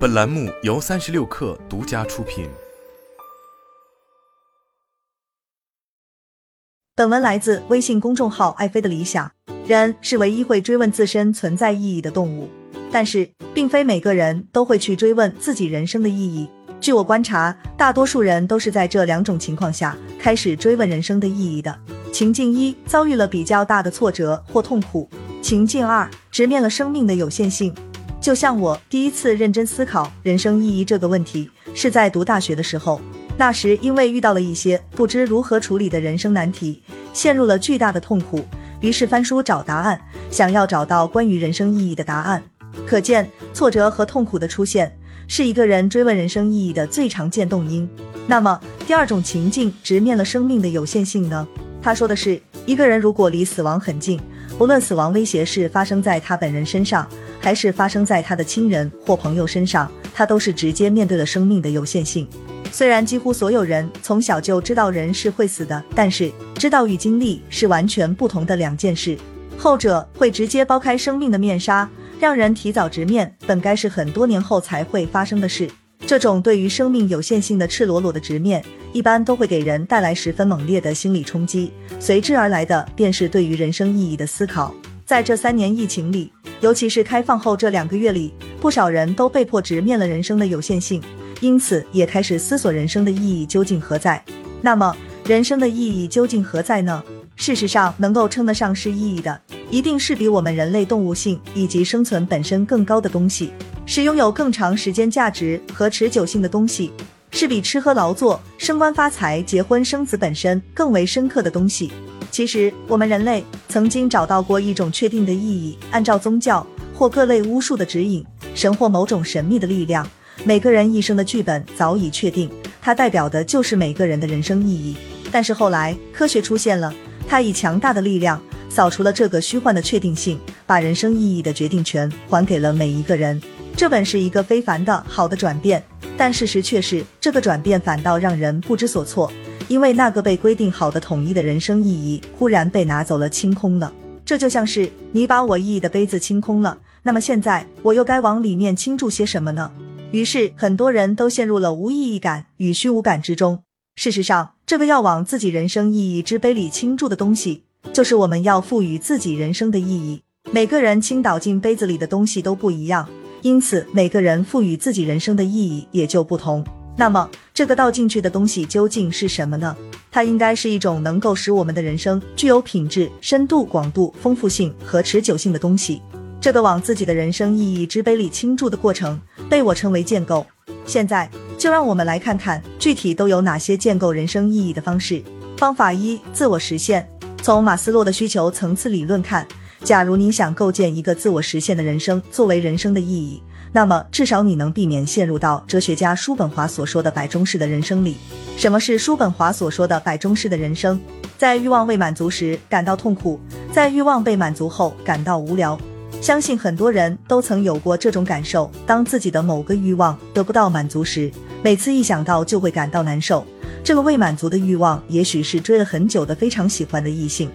本栏目由三十六氪独家出品。本文来自微信公众号“爱妃的理想”。人是唯一会追问自身存在意义的动物，但是并非每个人都会去追问自己人生的意义。据我观察，大多数人都是在这两种情况下开始追问人生的意义的。情境一，遭遇了比较大的挫折或痛苦；情境二，直面了生命的有限性。就像我第一次认真思考人生意义这个问题，是在读大学的时候。那时因为遇到了一些不知如何处理的人生难题，陷入了巨大的痛苦，于是翻书找答案，想要找到关于人生意义的答案。可见，挫折和痛苦的出现是一个人追问人生意义的最常见动因。那么，第二种情境直面了生命的有限性呢？他说的是，一个人如果离死亡很近，不论死亡威胁是发生在他本人身上。还是发生在他的亲人或朋友身上，他都是直接面对了生命的有限性。虽然几乎所有人从小就知道人是会死的，但是知道与经历是完全不同的两件事。后者会直接剥开生命的面纱，让人提早直面本该是很多年后才会发生的事。这种对于生命有限性的赤裸裸的直面，一般都会给人带来十分猛烈的心理冲击，随之而来的便是对于人生意义的思考。在这三年疫情里。尤其是开放后这两个月里，不少人都被迫直面了人生的有限性，因此也开始思索人生的意义究竟何在。那么，人生的意义究竟何在呢？事实上，能够称得上是意义的，一定是比我们人类动物性以及生存本身更高的东西，是拥有更长时间价值和持久性的东西，是比吃喝劳作、升官发财、结婚生子本身更为深刻的东西。其实，我们人类曾经找到过一种确定的意义，按照宗教或各类巫术的指引，神或某种神秘的力量，每个人一生的剧本早已确定，它代表的就是每个人的人生意义。但是后来科学出现了，它以强大的力量扫除了这个虚幻的确定性，把人生意义的决定权还给了每一个人。这本是一个非凡的好的转变，但事实却是，这个转变反倒让人不知所措。因为那个被规定好的统一的人生意义忽然被拿走了，清空了。这就像是你把我意义的杯子清空了，那么现在我又该往里面倾注些什么呢？于是很多人都陷入了无意义感与虚无感之中。事实上，这个要往自己人生意义之杯里倾注的东西，就是我们要赋予自己人生的意义。每个人倾倒进杯子里的东西都不一样，因此每个人赋予自己人生的意义也就不同。那么，这个倒进去的东西究竟是什么呢？它应该是一种能够使我们的人生具有品质、深度、广度、丰富性和持久性的东西。这个往自己的人生意义之杯里倾注的过程，被我称为建构。现在，就让我们来看看具体都有哪些建构人生意义的方式。方法一：自我实现。从马斯洛的需求层次理论看，假如你想构建一个自我实现的人生作为人生的意义。那么，至少你能避免陷入到哲学家叔本华所说的“摆中式”的人生里。什么是叔本华所说的“摆中式”的人生？在欲望未满足时感到痛苦，在欲望被满足后感到无聊。相信很多人都曾有过这种感受：当自己的某个欲望得不到满足时，每次一想到就会感到难受。这个未满足的欲望，也许是追了很久的非常喜欢的异性，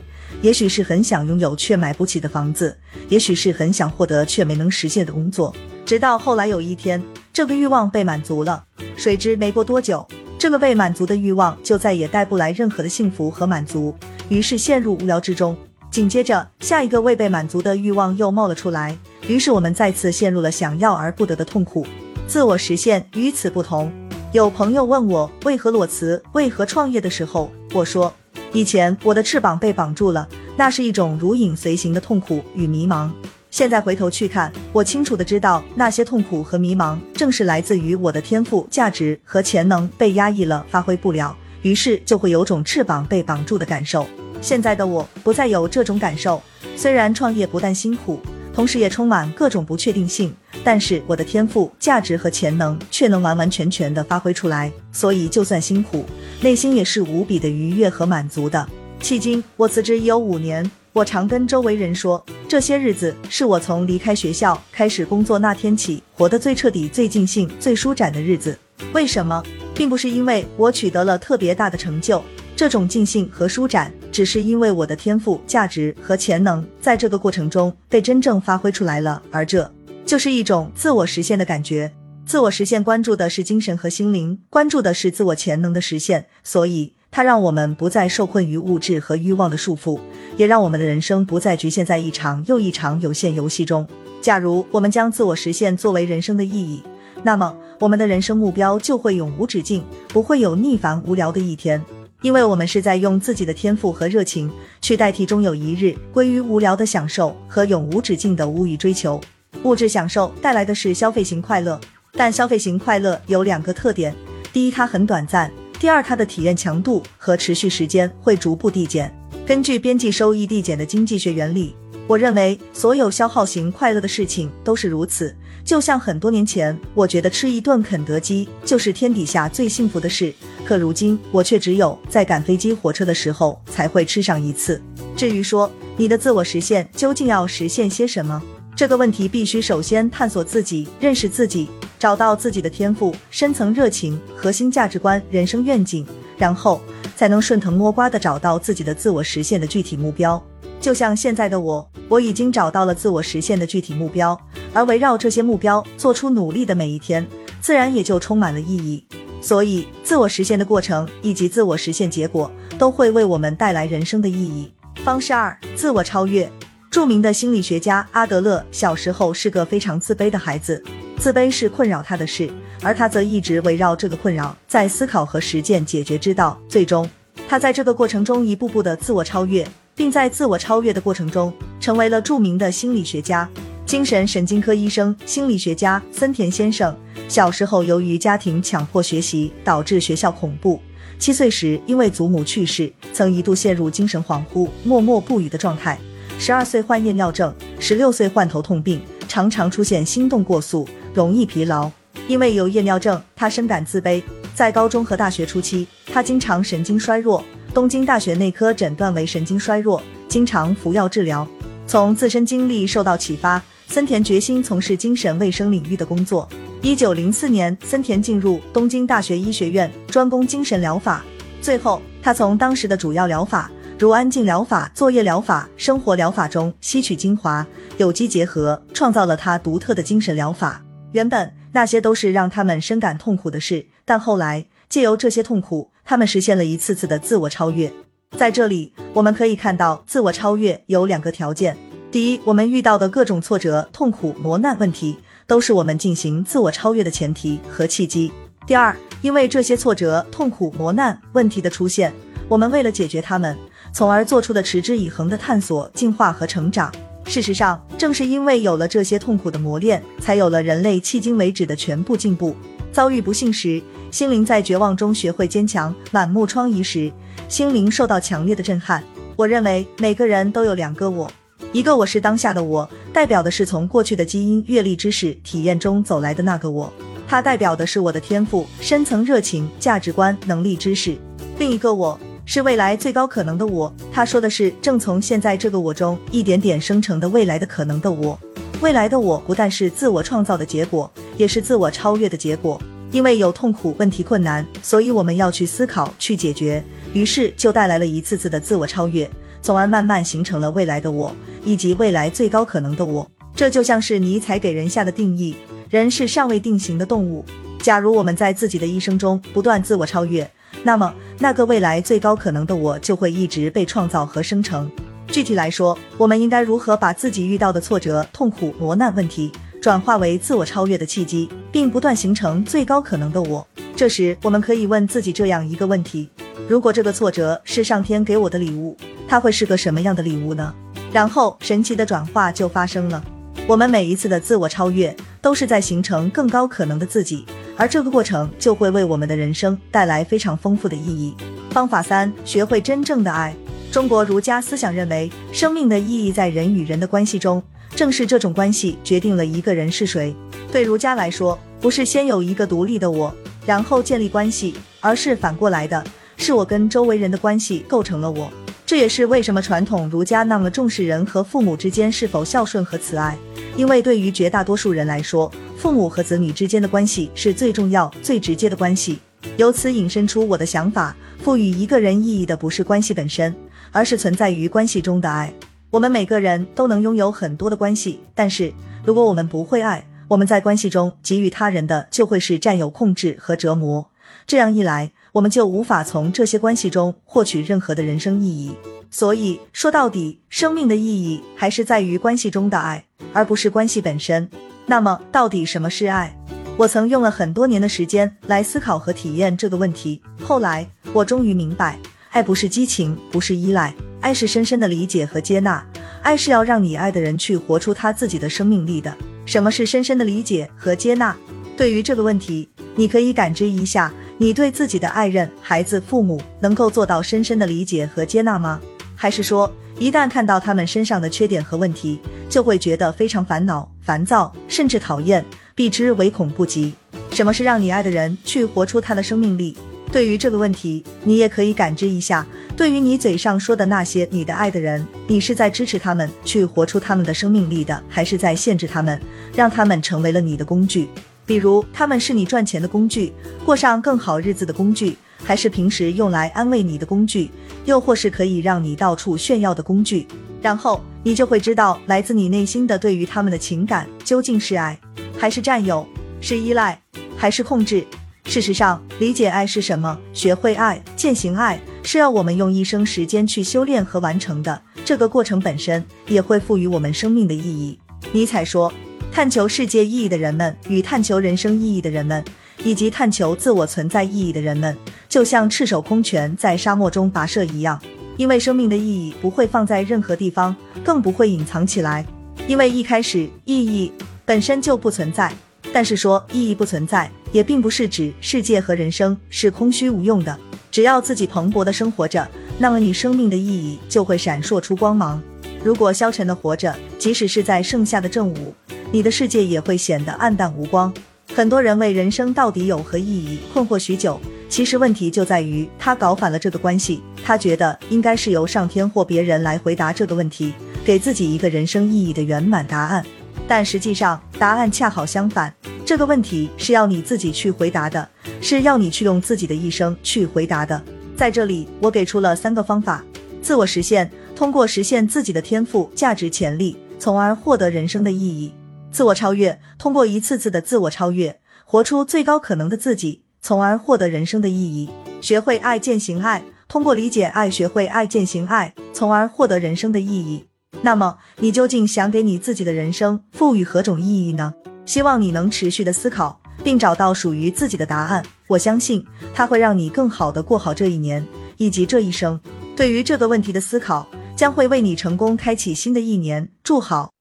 也许是很想拥有却买不起的房子，也许是很想获得却没能实现的工作。直到后来有一天，这个欲望被满足了，谁知没过多久，这个被满足的欲望就再也带不来任何的幸福和满足，于是陷入无聊之中。紧接着，下一个未被满足的欲望又冒了出来，于是我们再次陷入了想要而不得的痛苦。自我实现与此不同。有朋友问我为何裸辞，为何创业的时候，我说，以前我的翅膀被绑住了，那是一种如影随形的痛苦与迷茫。现在回头去看，我清楚的知道，那些痛苦和迷茫，正是来自于我的天赋、价值和潜能被压抑了，发挥不了，于是就会有种翅膀被绑住的感受。现在的我不再有这种感受，虽然创业不但辛苦，同时也充满各种不确定性，但是我的天赋、价值和潜能却能完完全全的发挥出来，所以就算辛苦，内心也是无比的愉悦和满足的。迄今我辞职已有五年。我常跟周围人说，这些日子是我从离开学校开始工作那天起活得最彻底、最尽兴、最舒展的日子。为什么？并不是因为我取得了特别大的成就，这种尽兴和舒展，只是因为我的天赋、价值和潜能在这个过程中被真正发挥出来了，而这就是一种自我实现的感觉。自我实现关注的是精神和心灵，关注的是自我潜能的实现，所以它让我们不再受困于物质和欲望的束缚，也让我们的人生不再局限在一场又一场有限游戏中。假如我们将自我实现作为人生的意义，那么我们的人生目标就会永无止境，不会有逆反无聊的一天，因为我们是在用自己的天赋和热情去代替终有一日归于无聊的享受和永无止境的无欲追求。物质享受带来的是消费型快乐。但消费型快乐有两个特点：第一，它很短暂；第二，它的体验强度和持续时间会逐步递减。根据边际收益递减的经济学原理，我认为所有消耗型快乐的事情都是如此。就像很多年前，我觉得吃一顿肯德基就是天底下最幸福的事，可如今我却只有在赶飞机、火车的时候才会吃上一次。至于说你的自我实现究竟要实现些什么，这个问题必须首先探索自己，认识自己。找到自己的天赋、深层热情、核心价值观、人生愿景，然后才能顺藤摸瓜的找到自己的自我实现的具体目标。就像现在的我，我已经找到了自我实现的具体目标，而围绕这些目标做出努力的每一天，自然也就充满了意义。所以，自我实现的过程以及自我实现结果，都会为我们带来人生的意义。方式二：自我超越。著名的心理学家阿德勒小时候是个非常自卑的孩子。自卑是困扰他的事，而他则一直围绕这个困扰在思考和实践解决之道。最终，他在这个过程中一步步的自我超越，并在自我超越的过程中成为了著名的心理学家、精神神经科医生、心理学家森田先生。小时候由于家庭强迫学习，导致学校恐怖。七岁时因为祖母去世，曾一度陷入精神恍惚、默默不语的状态。十二岁患夜尿症，十六岁患头痛病，常常出现心动过速。容易疲劳，因为有夜尿症，他深感自卑。在高中和大学初期，他经常神经衰弱，东京大学内科诊断为神经衰弱，经常服药治疗。从自身经历受到启发，森田决心从事精神卫生领域的工作。一九零四年，森田进入东京大学医学院，专攻精神疗法。最后，他从当时的主要疗法，如安静疗法、作业疗法、生活疗法中吸取精华，有机结合，创造了他独特的精神疗法。原本那些都是让他们深感痛苦的事，但后来借由这些痛苦，他们实现了一次次的自我超越。在这里，我们可以看到，自我超越有两个条件：第一，我们遇到的各种挫折、痛苦、磨难、问题，都是我们进行自我超越的前提和契机；第二，因为这些挫折、痛苦、磨难、问题的出现，我们为了解决他们，从而做出的持之以恒的探索、进化和成长。事实上，正是因为有了这些痛苦的磨练，才有了人类迄今为止的全部进步。遭遇不幸时，心灵在绝望中学会坚强；满目疮痍时，心灵受到强烈的震撼。我认为每个人都有两个我，一个我是当下的我，代表的是从过去的基因、阅历、知识、体验中走来的那个我，它代表的是我的天赋、深层热情、价值观、能力、知识。另一个我。是未来最高可能的我，他说的是正从现在这个我中一点点生成的未来的可能的我。未来的我不但是自我创造的结果，也是自我超越的结果。因为有痛苦、问题、困难，所以我们要去思考、去解决，于是就带来了一次次的自我超越，从而慢慢形成了未来的我以及未来最高可能的我。这就像是尼采给人下的定义：人是尚未定型的动物。假如我们在自己的一生中不断自我超越，那么，那个未来最高可能的我就会一直被创造和生成。具体来说，我们应该如何把自己遇到的挫折、痛苦、磨难、问题转化为自我超越的契机，并不断形成最高可能的我？这时，我们可以问自己这样一个问题：如果这个挫折是上天给我的礼物，它会是个什么样的礼物呢？然后，神奇的转化就发生了。我们每一次的自我超越，都是在形成更高可能的自己。而这个过程就会为我们的人生带来非常丰富的意义。方法三：学会真正的爱。中国儒家思想认为，生命的意义在人与人的关系中，正是这种关系决定了一个人是谁。对儒家来说，不是先有一个独立的我，然后建立关系，而是反过来的，是我跟周围人的关系构成了我。这也是为什么传统儒家那么重视人和父母之间是否孝顺和慈爱，因为对于绝大多数人来说。父母和子女之间的关系是最重要、最直接的关系。由此引申出我的想法：赋予一个人意义的不是关系本身，而是存在于关系中的爱。我们每个人都能拥有很多的关系，但是如果我们不会爱，我们在关系中给予他人的就会是占有、控制和折磨。这样一来，我们就无法从这些关系中获取任何的人生意义。所以说到底，生命的意义还是在于关系中的爱，而不是关系本身。那么，到底什么是爱？我曾用了很多年的时间来思考和体验这个问题。后来，我终于明白，爱不是激情，不是依赖，爱是深深的理解和接纳。爱是要让你爱的人去活出他自己的生命力的。什么是深深的理解和接纳？对于这个问题，你可以感知一下，你对自己的爱人、孩子、父母能够做到深深的理解和接纳吗？还是说，一旦看到他们身上的缺点和问题，就会觉得非常烦恼、烦躁，甚至讨厌，避之唯恐不及？什么是让你爱的人去活出他的生命力？对于这个问题，你也可以感知一下，对于你嘴上说的那些你的爱的人，你是在支持他们去活出他们的生命力的，还是在限制他们，让他们成为了你的工具？比如，他们是你赚钱的工具，过上更好日子的工具。还是平时用来安慰你的工具，又或是可以让你到处炫耀的工具，然后你就会知道，来自你内心的对于他们的情感究竟是爱，还是占有，是依赖，还是控制。事实上，理解爱是什么，学会爱，践行爱，是要我们用一生时间去修炼和完成的。这个过程本身也会赋予我们生命的意义。尼采说：“探求世界意义的人们，与探求人生意义的人们。”以及探求自我存在意义的人们，就像赤手空拳在沙漠中跋涉一样，因为生命的意义不会放在任何地方，更不会隐藏起来，因为一开始意义本身就不存在。但是说意义不存在，也并不是指世界和人生是空虚无用的。只要自己蓬勃的生活着，那么你生命的意义就会闪烁出光芒。如果消沉的活着，即使是在盛夏的正午，你的世界也会显得暗淡无光。很多人为人生到底有何意义困惑许久，其实问题就在于他搞反了这个关系。他觉得应该是由上天或别人来回答这个问题，给自己一个人生意义的圆满答案。但实际上，答案恰好相反。这个问题是要你自己去回答的，是要你去用自己的一生去回答的。在这里，我给出了三个方法：自我实现，通过实现自己的天赋、价值、潜力，从而获得人生的意义。自我超越，通过一次次的自我超越，活出最高可能的自己，从而获得人生的意义。学会爱，践行爱，通过理解爱，学会爱，践行爱，从而获得人生的意义。那么，你究竟想给你自己的人生赋予何种意义呢？希望你能持续的思考，并找到属于自己的答案。我相信，它会让你更好的过好这一年以及这一生。对于这个问题的思考，将会为你成功开启新的一年。祝好。